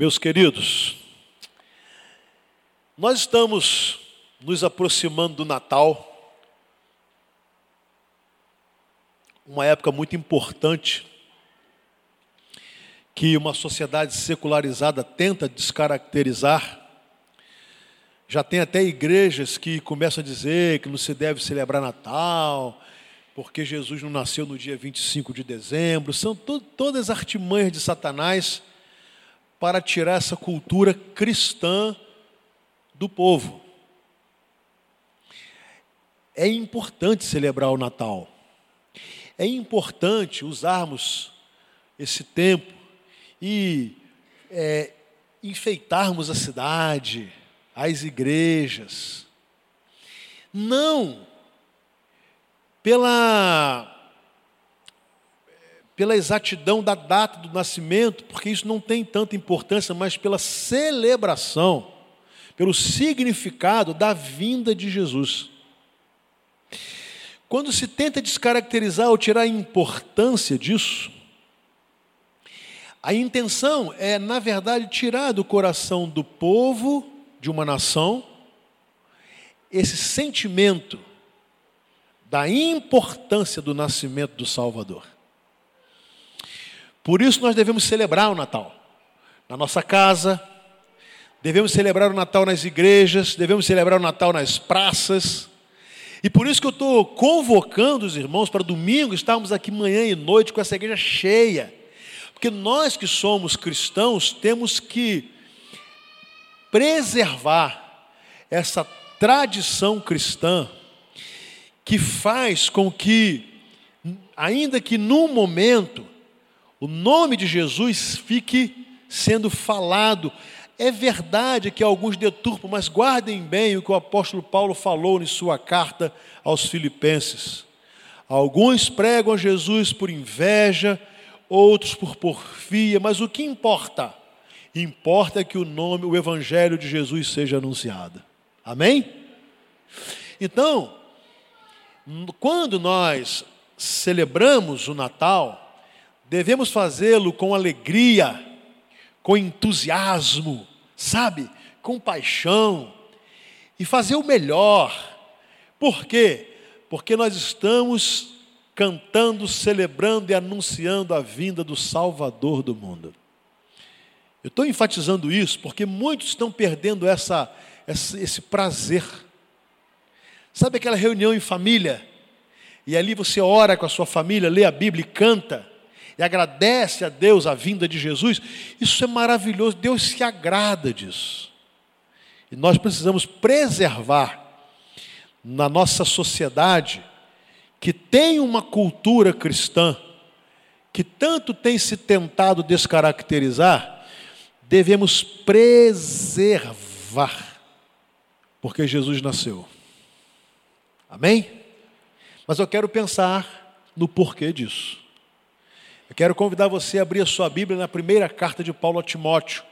Meus queridos, nós estamos nos aproximando do Natal, uma época muito importante que uma sociedade secularizada tenta descaracterizar. Já tem até igrejas que começam a dizer que não se deve celebrar Natal, porque Jesus não nasceu no dia 25 de dezembro. São to todas artimanhas de Satanás para tirar essa cultura cristã do povo. É importante celebrar o Natal. É importante usarmos esse tempo e é, enfeitarmos a cidade, as igrejas. Não pela pela exatidão da data do nascimento, porque isso não tem tanta importância, mas pela celebração, pelo significado da vinda de Jesus. Quando se tenta descaracterizar ou tirar a importância disso, a intenção é, na verdade, tirar do coração do povo de uma nação esse sentimento da importância do nascimento do Salvador. Por isso nós devemos celebrar o Natal na nossa casa, devemos celebrar o Natal nas igrejas, devemos celebrar o Natal nas praças. E por isso que eu estou convocando os irmãos para domingo estarmos aqui manhã e noite com essa igreja cheia. Porque nós que somos cristãos temos que preservar essa tradição cristã que faz com que, ainda que num momento, o nome de Jesus fique sendo falado. É verdade que alguns deturpam, mas guardem bem o que o apóstolo Paulo falou em sua carta aos Filipenses. Alguns pregam a Jesus por inveja, outros por porfia, mas o que importa? Importa que o nome, o evangelho de Jesus seja anunciado. Amém? Então, quando nós celebramos o Natal, devemos fazê-lo com alegria, com entusiasmo, sabe? Com paixão e fazer o melhor. Por quê? Porque nós estamos cantando, celebrando e anunciando a vinda do Salvador do mundo. Eu estou enfatizando isso porque muitos estão perdendo essa, essa, esse prazer. Sabe aquela reunião em família? E ali você ora com a sua família, lê a Bíblia e canta e agradece a Deus a vinda de Jesus, isso é maravilhoso, Deus se agrada disso. E nós precisamos preservar na nossa sociedade, que tem uma cultura cristã, que tanto tem se tentado descaracterizar, devemos preservar, porque Jesus nasceu. Amém? Mas eu quero pensar no porquê disso. Eu quero convidar você a abrir a sua Bíblia na primeira carta de Paulo a Timóteo.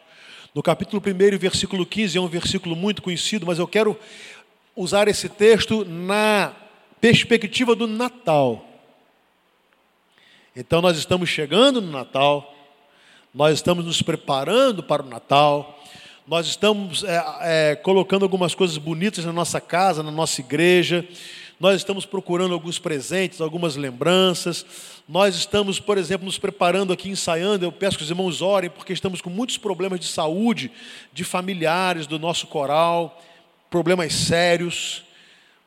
No capítulo 1, versículo 15, é um versículo muito conhecido, mas eu quero usar esse texto na perspectiva do Natal. Então, nós estamos chegando no Natal, nós estamos nos preparando para o Natal, nós estamos é, é, colocando algumas coisas bonitas na nossa casa, na nossa igreja, nós estamos procurando alguns presentes, algumas lembranças. Nós estamos, por exemplo, nos preparando aqui, ensaiando. Eu peço que os irmãos orem, porque estamos com muitos problemas de saúde, de familiares do nosso coral, problemas sérios.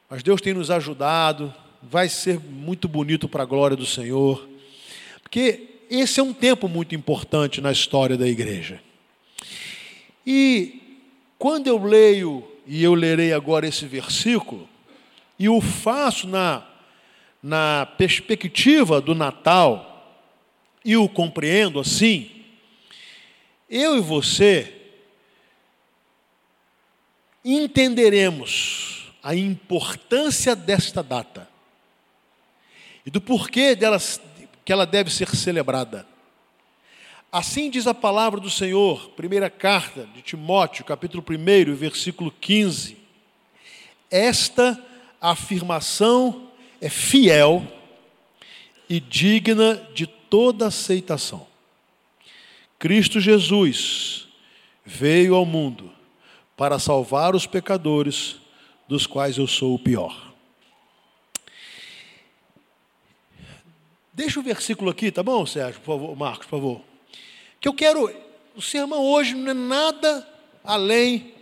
Mas Deus tem nos ajudado. Vai ser muito bonito para a glória do Senhor. Porque esse é um tempo muito importante na história da igreja. E quando eu leio, e eu lerei agora esse versículo, e o faço na, na perspectiva do Natal e o compreendo assim, eu e você entenderemos a importância desta data e do porquê dela, que ela deve ser celebrada. Assim diz a palavra do Senhor, primeira carta de Timóteo, capítulo 1, versículo 15. Esta a afirmação é fiel e digna de toda aceitação. Cristo Jesus veio ao mundo para salvar os pecadores, dos quais eu sou o pior. Deixa o versículo aqui, tá bom, Sérgio? Por favor, Marcos, por favor. Que eu quero. O sermão hoje não é nada além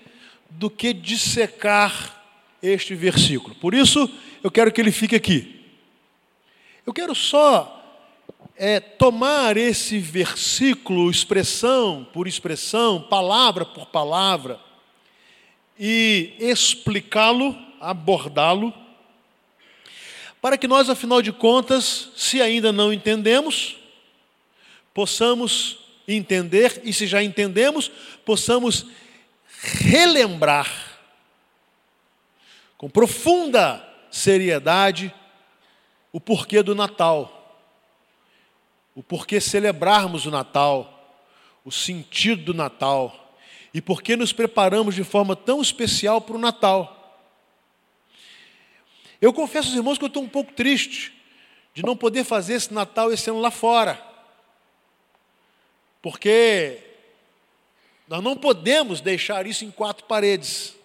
do que dissecar este versículo. Por isso, eu quero que ele fique aqui. Eu quero só é, tomar esse versículo, expressão por expressão, palavra por palavra, e explicá-lo, abordá-lo, para que nós, afinal de contas, se ainda não entendemos, possamos entender, e se já entendemos, possamos relembrar com profunda seriedade o porquê do Natal o porquê celebrarmos o Natal, o sentido do Natal e por que nos preparamos de forma tão especial para o Natal. Eu confesso aos irmãos que eu estou um pouco triste de não poder fazer esse Natal esse ano lá fora, porque nós não podemos deixar isso em quatro paredes.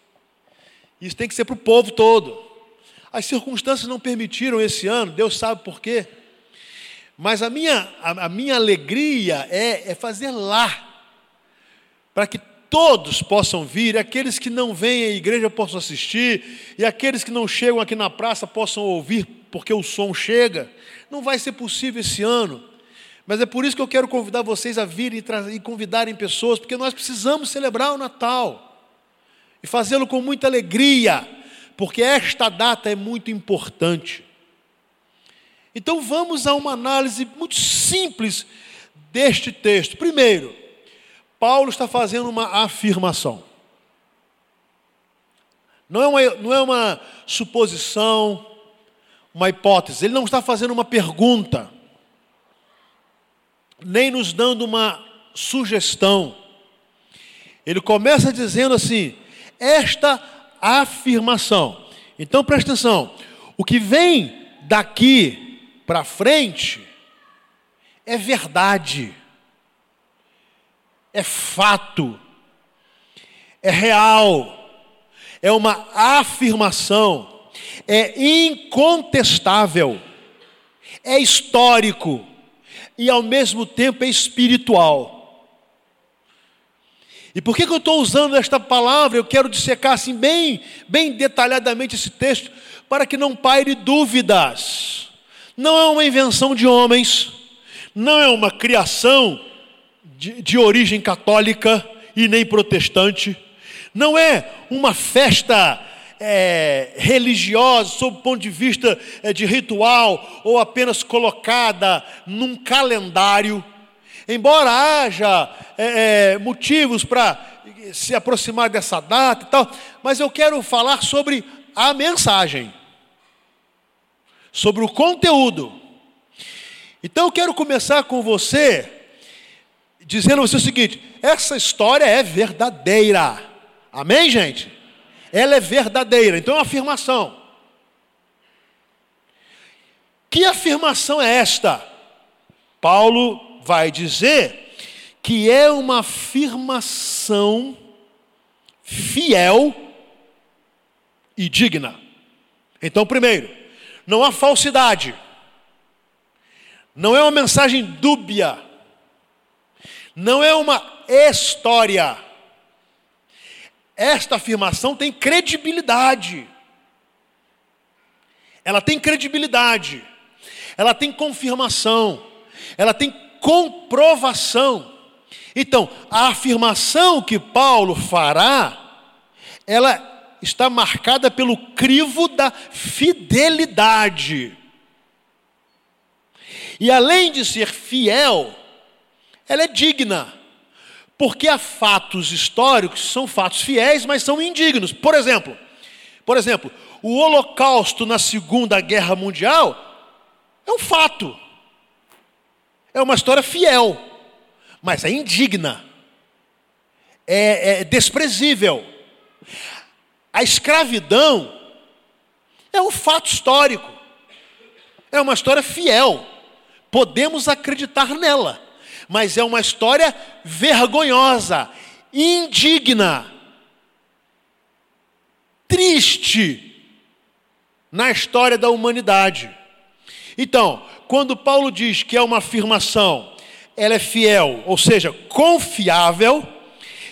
Isso tem que ser para o povo todo. As circunstâncias não permitiram esse ano, Deus sabe por quê. Mas a minha, a, a minha alegria é, é fazer lá, para que todos possam vir, aqueles que não vêm à igreja possam assistir, e aqueles que não chegam aqui na praça possam ouvir, porque o som chega. Não vai ser possível esse ano, mas é por isso que eu quero convidar vocês a virem e, e convidarem pessoas, porque nós precisamos celebrar o Natal e fazê-lo com muita alegria, porque esta data é muito importante. Então vamos a uma análise muito simples deste texto. Primeiro, Paulo está fazendo uma afirmação. Não é uma, não é uma suposição, uma hipótese. Ele não está fazendo uma pergunta, nem nos dando uma sugestão. Ele começa dizendo assim: esta afirmação. Então presta atenção: o que vem daqui para frente é verdade, é fato, é real, é uma afirmação, é incontestável, é histórico. E ao mesmo tempo é espiritual. E por que, que eu estou usando esta palavra? Eu quero dissecar assim bem, bem detalhadamente esse texto, para que não paire dúvidas. Não é uma invenção de homens, não é uma criação de, de origem católica e nem protestante, não é uma festa é, religiosa, sob o ponto de vista é, de ritual, ou apenas colocada num calendário. Embora haja é, é motivos para se aproximar dessa data e tal, mas eu quero falar sobre a mensagem sobre o conteúdo. Então eu quero começar com você dizendo você o seguinte: essa história é verdadeira. Amém, gente? Ela é verdadeira. Então é uma afirmação. Que afirmação é esta? Paulo vai dizer que é uma afirmação fiel e digna. Então, primeiro, não há falsidade. Não é uma mensagem dúbia. Não é uma história. Esta afirmação tem credibilidade. Ela tem credibilidade. Ela tem confirmação. Ela tem comprovação. Então, a afirmação que Paulo fará, ela está marcada pelo crivo da fidelidade. E além de ser fiel, ela é digna. Porque há fatos históricos que são fatos fiéis, mas são indignos. Por exemplo, por exemplo, o Holocausto na Segunda Guerra Mundial é um fato. É uma história fiel, mas é indigna. É, é desprezível. A escravidão é um fato histórico, é uma história fiel, podemos acreditar nela, mas é uma história vergonhosa, indigna, triste na história da humanidade. Então, quando Paulo diz que é uma afirmação, ela é fiel, ou seja, confiável,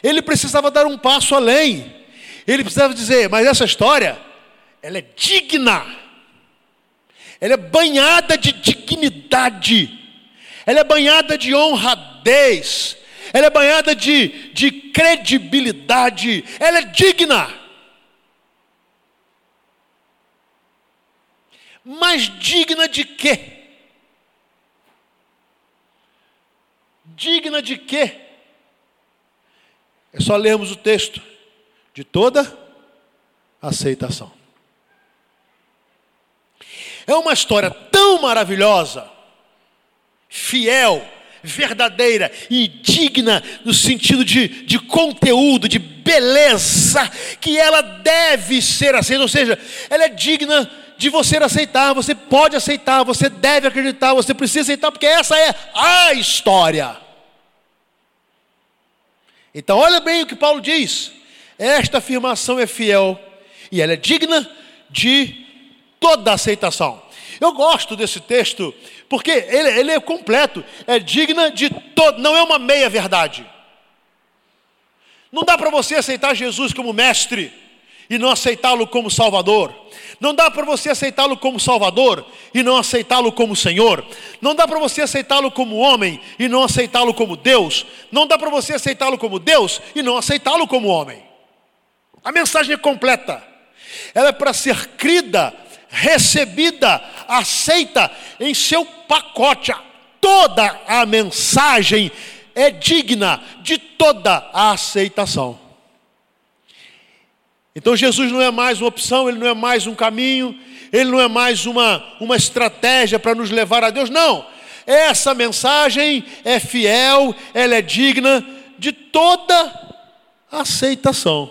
ele precisava dar um passo além. Ele precisava dizer, mas essa história, ela é digna, ela é banhada de dignidade, ela é banhada de honradez, ela é banhada de, de credibilidade, ela é digna. Mas digna de quê? Digna de quê? É só lermos o texto de toda aceitação. É uma história tão maravilhosa, fiel, verdadeira e digna no sentido de, de conteúdo, de beleza, que ela deve ser aceita, ou seja, ela é digna de você aceitar, você pode aceitar, você deve acreditar, você precisa aceitar, porque essa é a história. Então, olha bem o que Paulo diz: esta afirmação é fiel e ela é digna de toda aceitação. Eu gosto desse texto porque ele, ele é completo, é digna de todo, não é uma meia verdade. Não dá para você aceitar Jesus como mestre e não aceitá-lo como Salvador. Não dá para você aceitá-lo como Salvador e não aceitá-lo como Senhor. Não dá para você aceitá-lo como homem e não aceitá-lo como Deus. Não dá para você aceitá-lo como Deus e não aceitá-lo como homem. A mensagem é completa. Ela é para ser crida, recebida, aceita em seu pacote. Toda a mensagem é digna de toda a aceitação. Então Jesus não é mais uma opção, ele não é mais um caminho, ele não é mais uma, uma estratégia para nos levar a Deus, não. Essa mensagem é fiel, ela é digna de toda aceitação.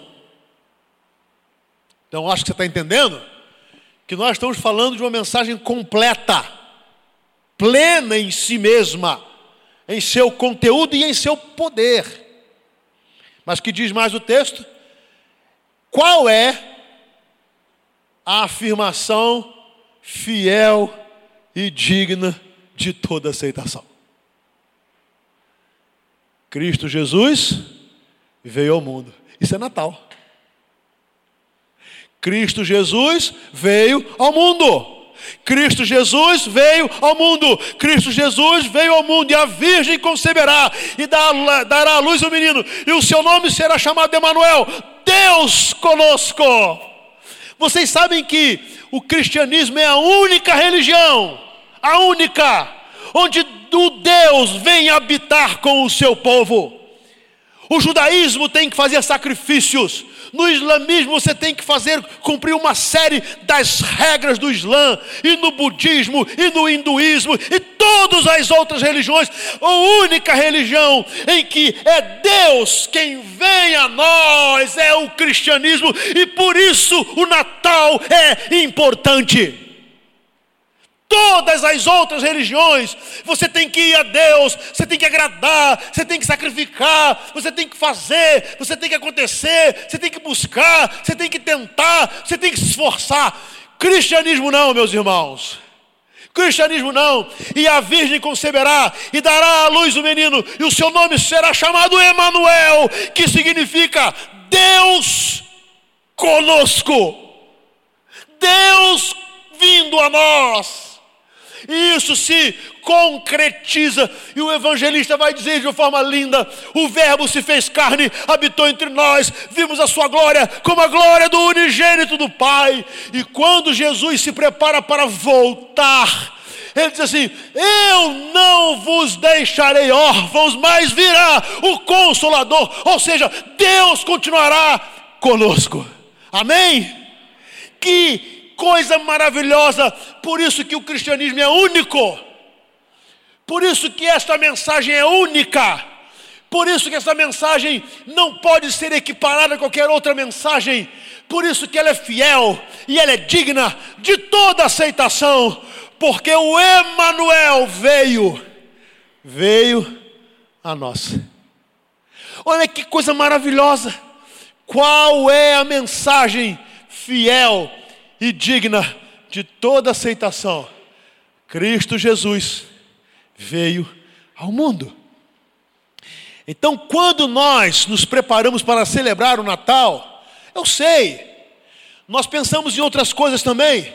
Então acho que você está entendendo que nós estamos falando de uma mensagem completa, plena em si mesma, em seu conteúdo e em seu poder. Mas que diz mais o texto? Qual é a afirmação fiel e digna de toda aceitação? Cristo Jesus veio ao mundo. Isso é Natal. Cristo Jesus veio ao mundo. Cristo Jesus veio ao mundo. Cristo Jesus veio ao mundo. E a Virgem conceberá e dará à luz o menino. E o seu nome será chamado Emanuel, Deus conosco. Vocês sabem que o cristianismo é a única religião, a única, onde o Deus vem habitar com o seu povo. O judaísmo tem que fazer sacrifícios, no islamismo você tem que fazer cumprir uma série das regras do Islã, e no budismo, e no hinduísmo, e todas as outras religiões. A única religião em que é Deus quem vem a nós é o cristianismo, e por isso o Natal é importante todas as outras religiões, você tem que ir a Deus, você tem que agradar, você tem que sacrificar, você tem que fazer, você tem que acontecer, você tem que buscar, você tem que tentar, você tem que se esforçar. Cristianismo não, meus irmãos. Cristianismo não, e a virgem conceberá e dará à luz o menino, e o seu nome será chamado Emanuel, que significa Deus conosco. Deus vindo a nós. Isso se concretiza, e o evangelista vai dizer de uma forma linda: o Verbo se fez carne, habitou entre nós, vimos a sua glória como a glória do unigênito do Pai. E quando Jesus se prepara para voltar, ele diz assim: Eu não vos deixarei órfãos, mas virá o Consolador, ou seja, Deus continuará conosco. Amém? Que coisa maravilhosa. Por isso que o cristianismo é único. Por isso que esta mensagem é única. Por isso que essa mensagem não pode ser equiparada a qualquer outra mensagem. Por isso que ela é fiel e ela é digna de toda aceitação, porque o Emanuel veio, veio a nós. Olha que coisa maravilhosa! Qual é a mensagem fiel e digna de toda aceitação? Cristo Jesus veio ao mundo. Então, quando nós nos preparamos para celebrar o Natal, eu sei, nós pensamos em outras coisas também,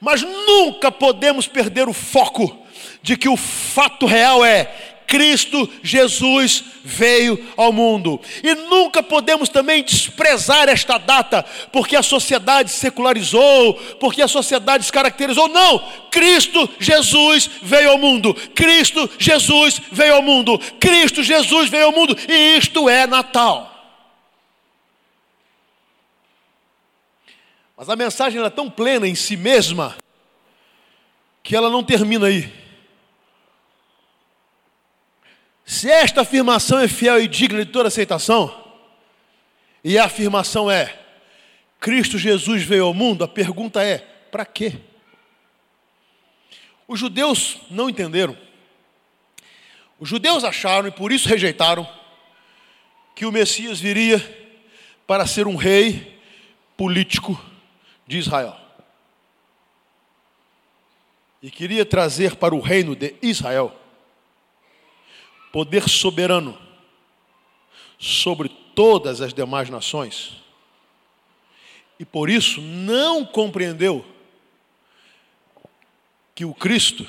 mas nunca podemos perder o foco de que o fato real é Cristo Jesus veio ao mundo. E nunca podemos também desprezar esta data, porque a sociedade secularizou, porque a sociedade descaracterizou. Não! Cristo Jesus veio ao mundo. Cristo Jesus veio ao mundo. Cristo Jesus veio ao mundo. E isto é Natal. Mas a mensagem é tão plena em si mesma que ela não termina aí. Se esta afirmação é fiel e digna de toda aceitação, e a afirmação é: Cristo Jesus veio ao mundo, a pergunta é: para quê? Os judeus não entenderam. Os judeus acharam e por isso rejeitaram que o Messias viria para ser um rei político de Israel. E queria trazer para o reino de Israel poder soberano sobre todas as demais nações. E por isso não compreendeu que o Cristo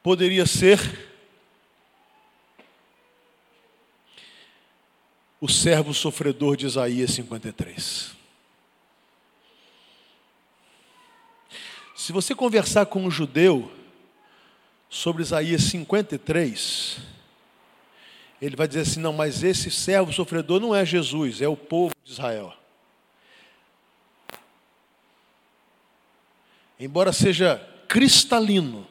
poderia ser o servo sofredor de Isaías 53. Se você conversar com um judeu, sobre Isaías 53, ele vai dizer assim: não, mas esse servo sofredor não é Jesus, é o povo de Israel. Embora seja cristalino,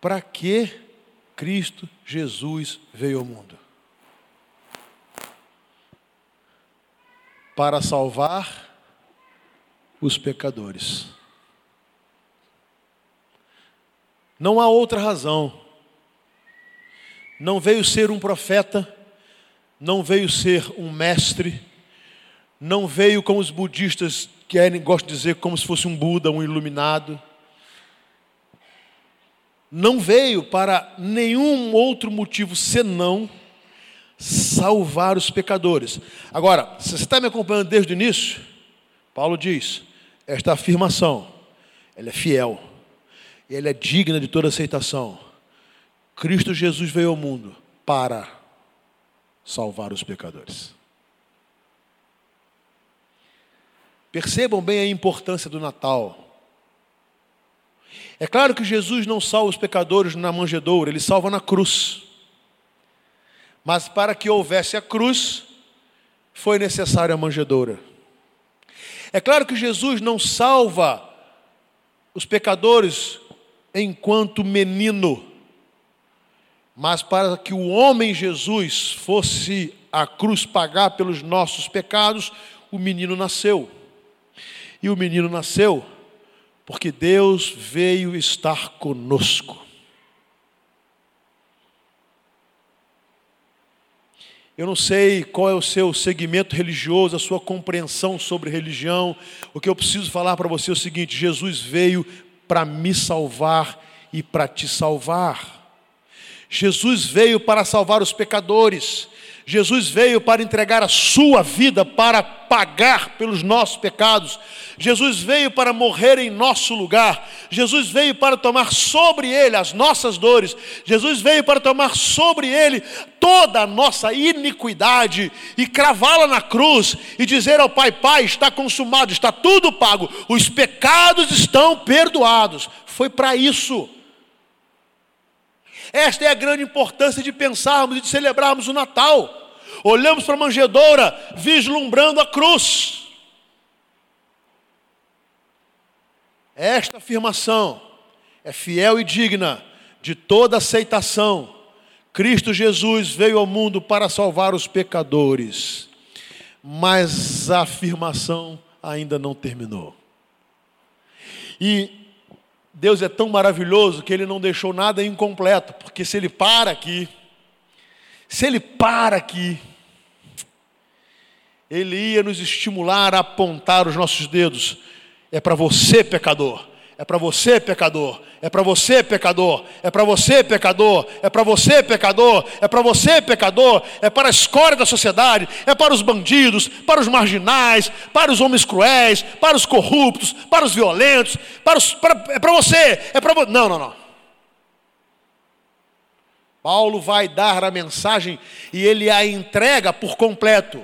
para que Cristo Jesus veio ao mundo? Para salvar os pecadores. Não há outra razão. Não veio ser um profeta, não veio ser um mestre, não veio como os budistas querem, gostam de dizer, como se fosse um Buda, um iluminado. Não veio para nenhum outro motivo senão salvar os pecadores. Agora, se você está me acompanhando desde o início, Paulo diz: esta afirmação, ela é fiel, e ela é digna de toda aceitação. Cristo Jesus veio ao mundo para salvar os pecadores. Percebam bem a importância do Natal. É claro que Jesus não salva os pecadores na manjedoura, ele salva na cruz. Mas para que houvesse a cruz, foi necessária a manjedoura. É claro que Jesus não salva os pecadores enquanto menino, mas para que o homem Jesus fosse à cruz pagar pelos nossos pecados, o menino nasceu. E o menino nasceu porque Deus veio estar conosco. Eu não sei qual é o seu segmento religioso, a sua compreensão sobre religião. O que eu preciso falar para você é o seguinte: Jesus veio para me salvar e para te salvar. Jesus veio para salvar os pecadores. Jesus veio para entregar a sua vida para pagar pelos nossos pecados. Jesus veio para morrer em nosso lugar. Jesus veio para tomar sobre ele as nossas dores. Jesus veio para tomar sobre ele toda a nossa iniquidade e cravá-la na cruz e dizer ao Pai: Pai, está consumado, está tudo pago, os pecados estão perdoados. Foi para isso. Esta é a grande importância de pensarmos e de celebrarmos o Natal. Olhamos para a manjedoura, vislumbrando a cruz. Esta afirmação é fiel e digna de toda aceitação. Cristo Jesus veio ao mundo para salvar os pecadores. Mas a afirmação ainda não terminou. E Deus é tão maravilhoso que ele não deixou nada incompleto, porque se ele para aqui, se ele para aqui, ele ia nos estimular a apontar os nossos dedos. É para você, pecador. É para você, pecador. É para você, pecador. É para você, pecador. É para você, pecador. É para você, pecador. É para a escória da sociedade. É para os bandidos, para os marginais, para os homens cruéis, para os corruptos, para os violentos. Para os, para, é para você. É para. Não, não, não. Paulo vai dar a mensagem e ele a entrega por completo.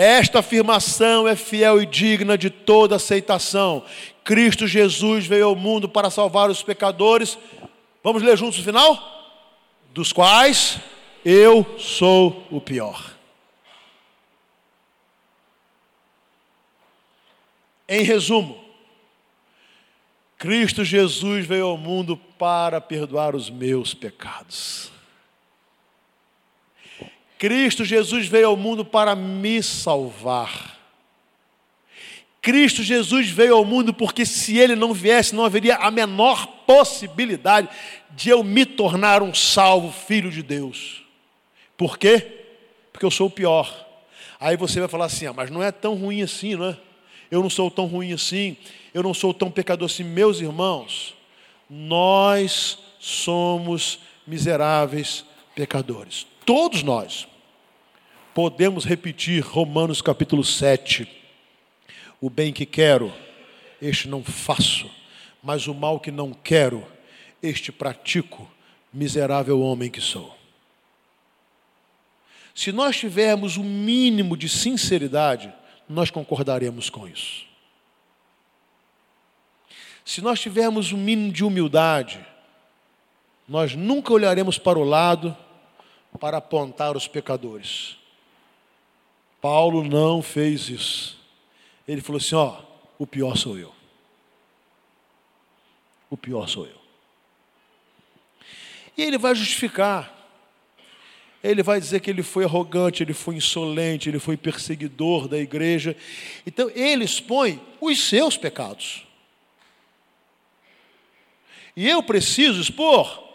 Esta afirmação é fiel e digna de toda aceitação. Cristo Jesus veio ao mundo para salvar os pecadores. Vamos ler juntos o final? Dos quais eu sou o pior. Em resumo, Cristo Jesus veio ao mundo para perdoar os meus pecados. Cristo Jesus veio ao mundo para me salvar. Cristo Jesus veio ao mundo porque se ele não viesse, não haveria a menor possibilidade de eu me tornar um salvo filho de Deus. Por quê? Porque eu sou o pior. Aí você vai falar assim: ah, mas não é tão ruim assim, não é? Eu não sou tão ruim assim, eu não sou tão pecador assim. Meus irmãos, nós somos miseráveis pecadores. Todos nós podemos repetir Romanos capítulo 7. O bem que quero, este não faço, mas o mal que não quero, este pratico, miserável homem que sou. Se nós tivermos o um mínimo de sinceridade, nós concordaremos com isso. Se nós tivermos o um mínimo de humildade, nós nunca olharemos para o lado para apontar os pecadores. Paulo não fez isso. Ele falou assim: ó, o pior sou eu. O pior sou eu. E ele vai justificar. Ele vai dizer que ele foi arrogante, ele foi insolente, ele foi perseguidor da igreja. Então, ele expõe os seus pecados. E eu preciso expor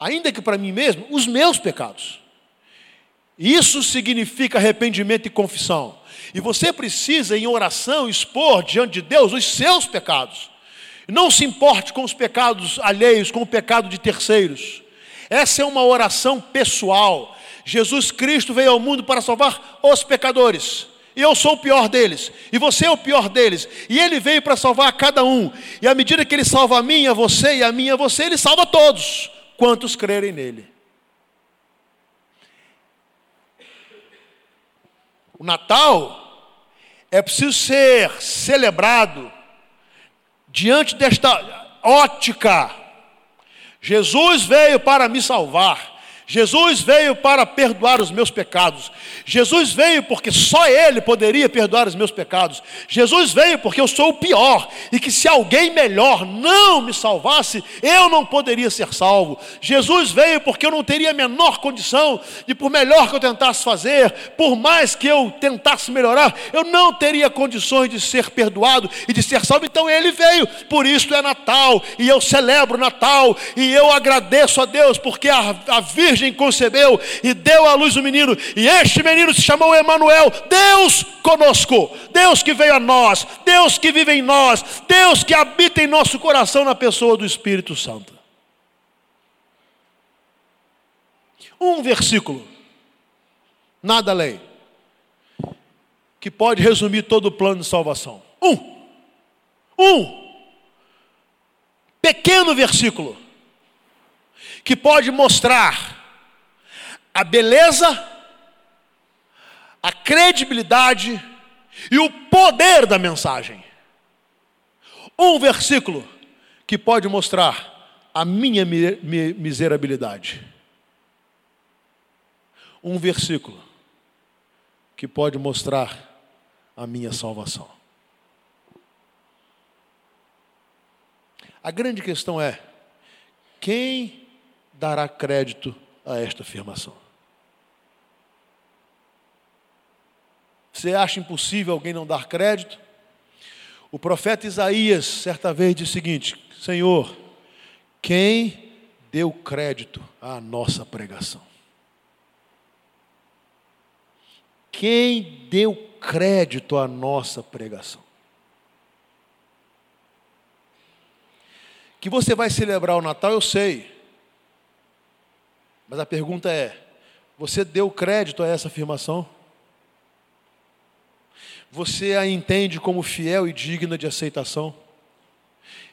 ainda que para mim mesmo, os meus pecados. Isso significa arrependimento e confissão. E você precisa, em oração, expor diante de Deus os seus pecados. Não se importe com os pecados alheios, com o pecado de terceiros. Essa é uma oração pessoal. Jesus Cristo veio ao mundo para salvar os pecadores. E eu sou o pior deles. E você é o pior deles. E ele veio para salvar cada um. E à medida que ele salva a mim, a você e a mim, a você, ele salva todos quantos crerem nele. O Natal é preciso ser celebrado diante desta ótica. Jesus veio para me salvar. Jesus veio para perdoar os meus pecados. Jesus veio porque só Ele poderia perdoar os meus pecados. Jesus veio porque eu sou o pior e que se alguém melhor não me salvasse, eu não poderia ser salvo. Jesus veio porque eu não teria a menor condição de, por melhor que eu tentasse fazer, por mais que eu tentasse melhorar, eu não teria condições de ser perdoado e de ser salvo. Então Ele veio. Por isso é Natal e eu celebro Natal e eu agradeço a Deus porque a, a Virgem virgem concebeu e deu à luz o menino, e este menino se chamou Emanuel, Deus conosco, Deus que veio a nós, Deus que vive em nós, Deus que habita em nosso coração na pessoa do Espírito Santo. Um versículo, nada além, que pode resumir todo o plano de salvação. Um, um, pequeno versículo, que pode mostrar a beleza, a credibilidade e o poder da mensagem. Um versículo que pode mostrar a minha miserabilidade. Um versículo que pode mostrar a minha salvação. A grande questão é: quem dará crédito a esta afirmação. Você acha impossível alguém não dar crédito? O profeta Isaías, certa vez, disse o seguinte: Senhor, quem deu crédito à nossa pregação? Quem deu crédito à nossa pregação? Que você vai celebrar o Natal, eu sei. Mas a pergunta é: você deu crédito a essa afirmação? Você a entende como fiel e digna de aceitação?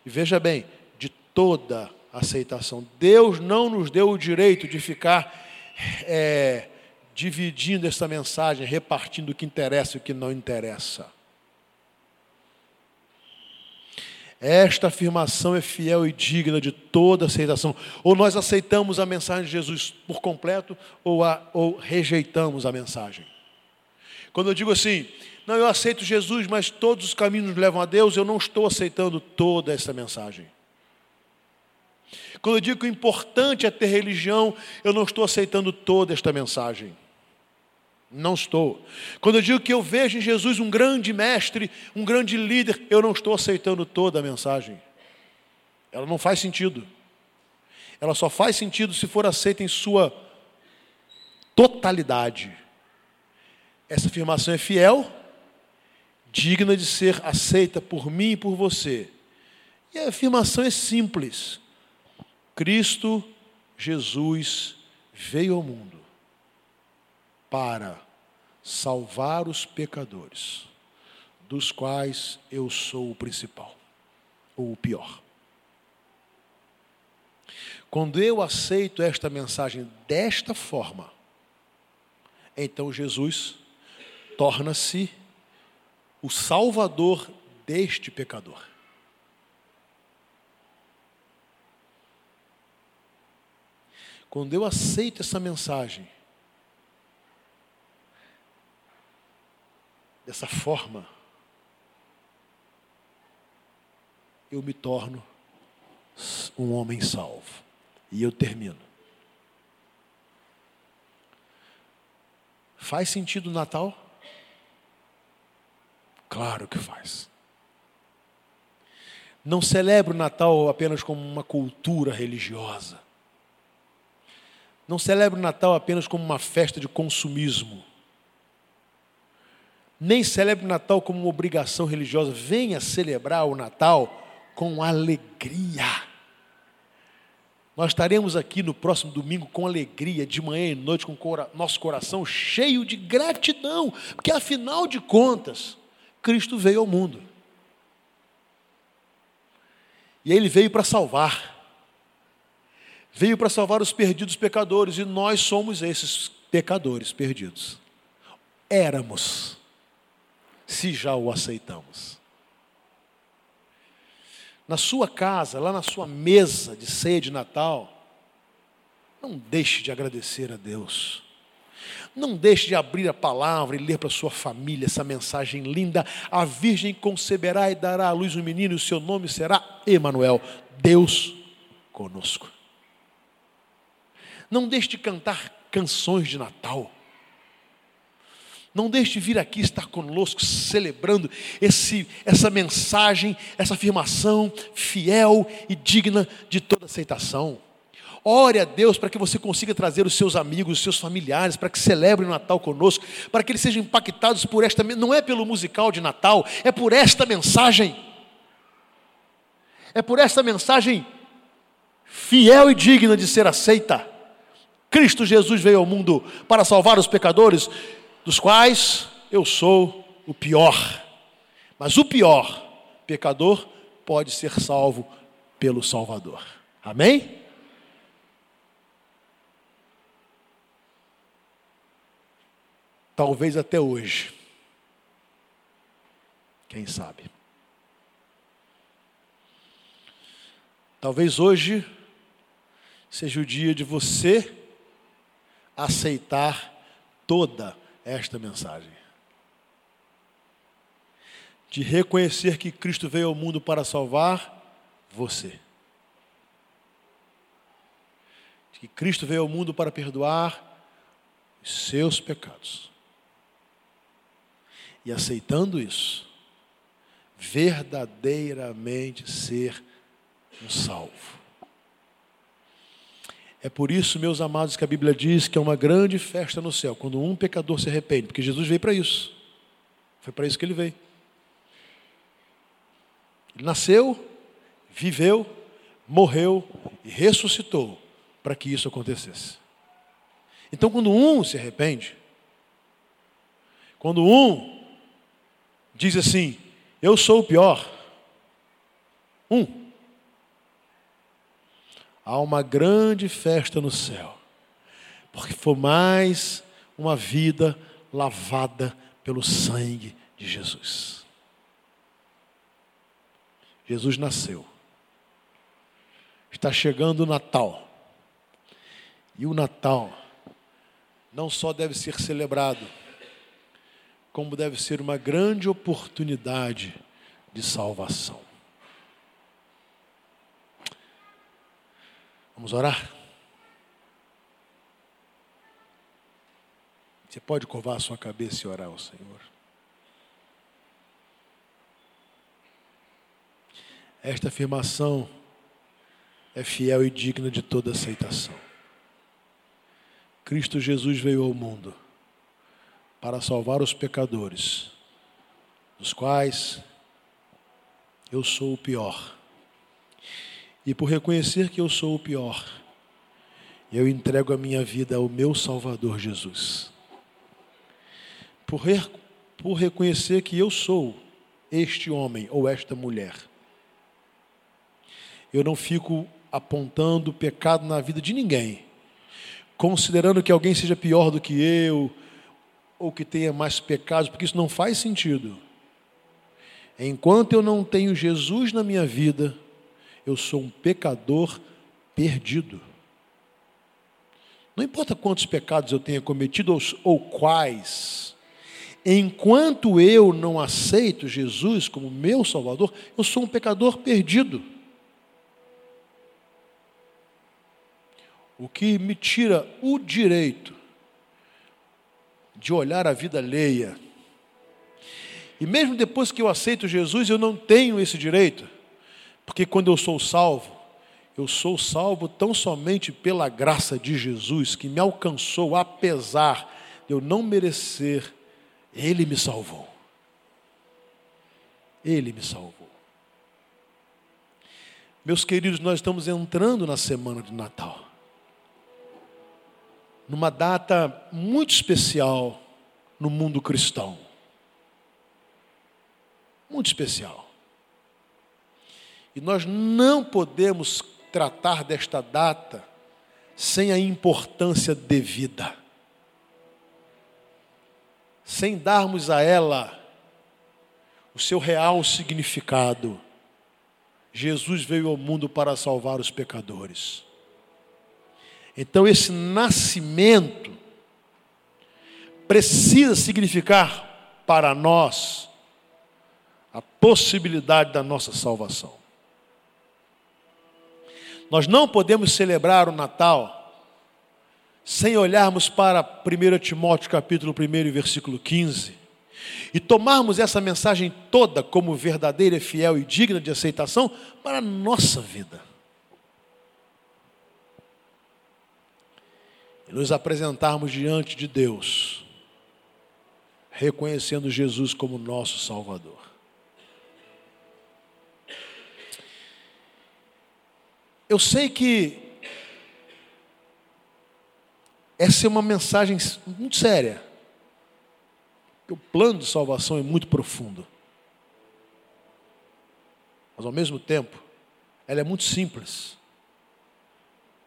E veja bem, de toda aceitação. Deus não nos deu o direito de ficar é, dividindo essa mensagem, repartindo o que interessa e o que não interessa. Esta afirmação é fiel e digna de toda aceitação. Ou nós aceitamos a mensagem de Jesus por completo, ou, a, ou rejeitamos a mensagem. Quando eu digo assim, não, eu aceito Jesus, mas todos os caminhos levam a Deus, eu não estou aceitando toda essa mensagem. Quando eu digo que o importante é ter religião, eu não estou aceitando toda esta mensagem. Não estou. Quando eu digo que eu vejo em Jesus um grande mestre, um grande líder, eu não estou aceitando toda a mensagem. Ela não faz sentido. Ela só faz sentido se for aceita em sua totalidade. Essa afirmação é fiel, digna de ser aceita por mim e por você. E a afirmação é simples: Cristo Jesus veio ao mundo para salvar os pecadores, dos quais eu sou o principal, ou o pior. Quando eu aceito esta mensagem desta forma, então Jesus torna-se o salvador deste pecador. Quando eu aceito essa mensagem, dessa forma, eu me torno um homem salvo. E eu termino. Faz sentido o Natal? Claro que faz. Não celebro o Natal apenas como uma cultura religiosa. Não celebro o Natal apenas como uma festa de consumismo nem celebre o Natal como uma obrigação religiosa. Venha celebrar o Natal com alegria. Nós estaremos aqui no próximo domingo com alegria, de manhã e noite, com nosso coração cheio de gratidão, porque afinal de contas, Cristo veio ao mundo. E ele veio para salvar. Veio para salvar os perdidos pecadores, e nós somos esses pecadores perdidos. Éramos se já o aceitamos. Na sua casa, lá na sua mesa de ceia de Natal, não deixe de agradecer a Deus. Não deixe de abrir a palavra e ler para sua família essa mensagem linda. A Virgem conceberá e dará à luz um menino, e o seu nome será Emanuel, Deus conosco. Não deixe de cantar canções de Natal. Não deixe de vir aqui estar conosco, celebrando esse, essa mensagem, essa afirmação fiel e digna de toda aceitação. Ore a Deus para que você consiga trazer os seus amigos, os seus familiares, para que celebrem o Natal conosco, para que eles sejam impactados por esta, não é pelo musical de Natal, é por esta mensagem. É por esta mensagem fiel e digna de ser aceita. Cristo Jesus veio ao mundo para salvar os pecadores, dos quais eu sou o pior. Mas o pior pecador pode ser salvo pelo Salvador. Amém? Talvez até hoje. Quem sabe? Talvez hoje seja o dia de você aceitar toda a esta mensagem. De reconhecer que Cristo veio ao mundo para salvar você. Que Cristo veio ao mundo para perdoar os seus pecados. E aceitando isso, verdadeiramente ser um salvo. É por isso, meus amados, que a Bíblia diz que é uma grande festa no céu, quando um pecador se arrepende, porque Jesus veio para isso. Foi para isso que ele veio. Ele nasceu, viveu, morreu e ressuscitou para que isso acontecesse. Então, quando um se arrepende, quando um diz assim, eu sou o pior, um, há uma grande festa no céu, porque foi mais uma vida lavada pelo sangue de Jesus. Jesus nasceu. Está chegando o Natal. E o Natal não só deve ser celebrado, como deve ser uma grande oportunidade de salvação. Vamos orar? Você pode curvar a sua cabeça e orar ao Senhor. Esta afirmação é fiel e digna de toda aceitação. Cristo Jesus veio ao mundo para salvar os pecadores, dos quais eu sou o pior. E por reconhecer que eu sou o pior, eu entrego a minha vida ao meu Salvador Jesus. Por, re, por reconhecer que eu sou este homem ou esta mulher, eu não fico apontando pecado na vida de ninguém, considerando que alguém seja pior do que eu, ou que tenha mais pecados, porque isso não faz sentido. Enquanto eu não tenho Jesus na minha vida, eu sou um pecador perdido. Não importa quantos pecados eu tenha cometido ou, quais, enquanto eu não aceito Jesus como meu Salvador, eu sou um pecador perdido. O que me tira o direito de olhar a vida alheia. E mesmo depois que eu aceito Jesus, eu não tenho esse direito porque quando eu sou salvo, eu sou salvo tão somente pela graça de Jesus que me alcançou, apesar de eu não merecer, Ele me salvou. Ele me salvou. Meus queridos, nós estamos entrando na semana de Natal. Numa data muito especial no mundo cristão. Muito especial. E nós não podemos tratar desta data sem a importância devida, sem darmos a ela o seu real significado. Jesus veio ao mundo para salvar os pecadores. Então, esse nascimento precisa significar para nós a possibilidade da nossa salvação. Nós não podemos celebrar o Natal sem olharmos para 1 Timóteo capítulo 1, versículo 15, e tomarmos essa mensagem toda como verdadeira, fiel e digna de aceitação para a nossa vida. E nos apresentarmos diante de Deus, reconhecendo Jesus como nosso Salvador. Eu sei que essa é uma mensagem muito séria. O plano de salvação é muito profundo. Mas ao mesmo tempo, ela é muito simples.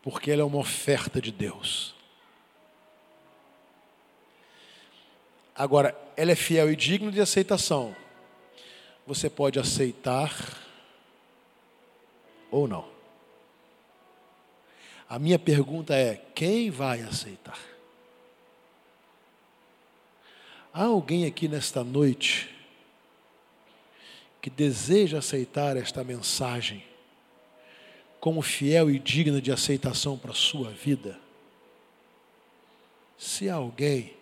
Porque ela é uma oferta de Deus. Agora, ela é fiel e digna de aceitação. Você pode aceitar ou não. A minha pergunta é: quem vai aceitar? Há alguém aqui nesta noite que deseja aceitar esta mensagem como fiel e digna de aceitação para a sua vida? Se há alguém,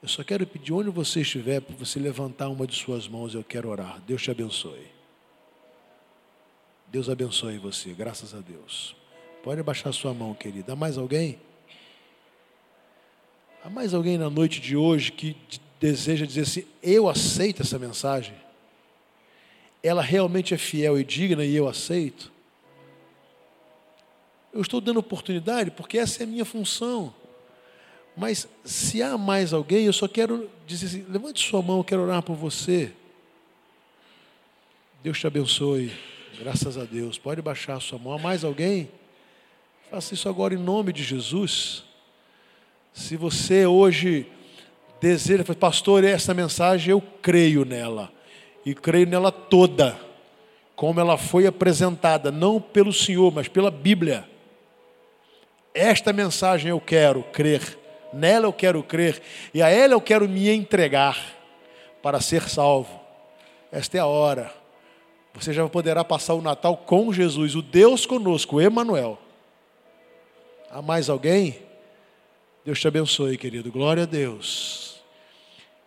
Eu só quero pedir onde você estiver para você levantar uma de suas mãos, eu quero orar. Deus te abençoe. Deus abençoe você, graças a Deus. Pode abaixar sua mão, querida. Há mais alguém? Há mais alguém na noite de hoje que deseja dizer assim: eu aceito essa mensagem? Ela realmente é fiel e digna e eu aceito? Eu estou dando oportunidade porque essa é a minha função. Mas se há mais alguém, eu só quero dizer assim: levante sua mão, eu quero orar por você. Deus te abençoe. Graças a Deus. Pode baixar a sua mão. Há mais alguém? Faça isso agora em nome de Jesus. Se você hoje deseja, pastor, essa mensagem eu creio nela. E creio nela toda, como ela foi apresentada, não pelo Senhor, mas pela Bíblia. Esta mensagem eu quero crer, nela eu quero crer, e a ela eu quero me entregar para ser salvo. Esta é a hora. Você já poderá passar o Natal com Jesus, o Deus conosco, o Emanuel. Há mais alguém? Deus te abençoe, querido. Glória a Deus.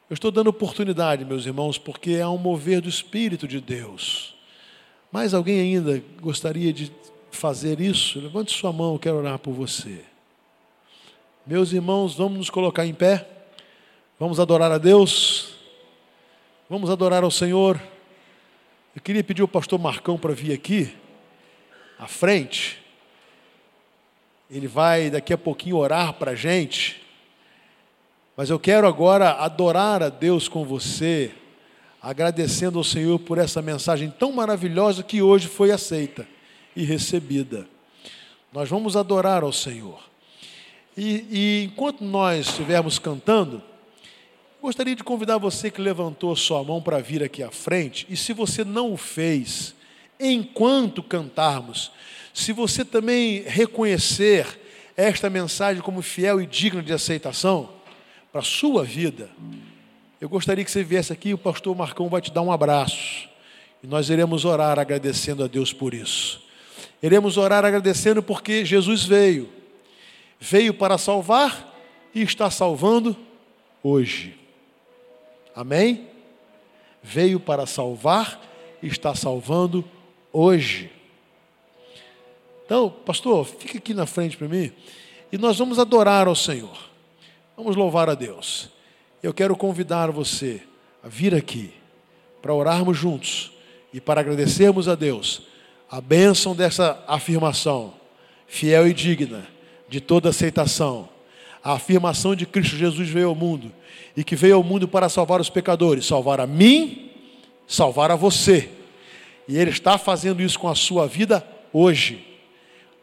Eu estou dando oportunidade, meus irmãos, porque há um mover do Espírito de Deus. Mais alguém ainda gostaria de fazer isso? Levante sua mão, eu quero orar por você. Meus irmãos, vamos nos colocar em pé. Vamos adorar a Deus. Vamos adorar ao Senhor. Eu queria pedir ao pastor Marcão para vir aqui, à frente. Ele vai daqui a pouquinho orar para a gente. Mas eu quero agora adorar a Deus com você, agradecendo ao Senhor por essa mensagem tão maravilhosa que hoje foi aceita e recebida. Nós vamos adorar ao Senhor. E, e enquanto nós estivermos cantando, gostaria de convidar você que levantou sua mão para vir aqui à frente, e se você não o fez, enquanto cantarmos, se você também reconhecer esta mensagem como fiel e digna de aceitação para a sua vida, eu gostaria que você viesse aqui, o pastor Marcão vai te dar um abraço. E nós iremos orar agradecendo a Deus por isso. Iremos orar agradecendo porque Jesus veio. Veio para salvar e está salvando hoje. Amém? Veio para salvar e está salvando hoje. Então, pastor, fica aqui na frente para mim e nós vamos adorar ao Senhor. Vamos louvar a Deus. Eu quero convidar você a vir aqui para orarmos juntos e para agradecermos a Deus a bênção dessa afirmação, fiel e digna de toda aceitação. A afirmação de Cristo Jesus veio ao mundo e que veio ao mundo para salvar os pecadores, salvar a mim, salvar a você. E Ele está fazendo isso com a sua vida hoje.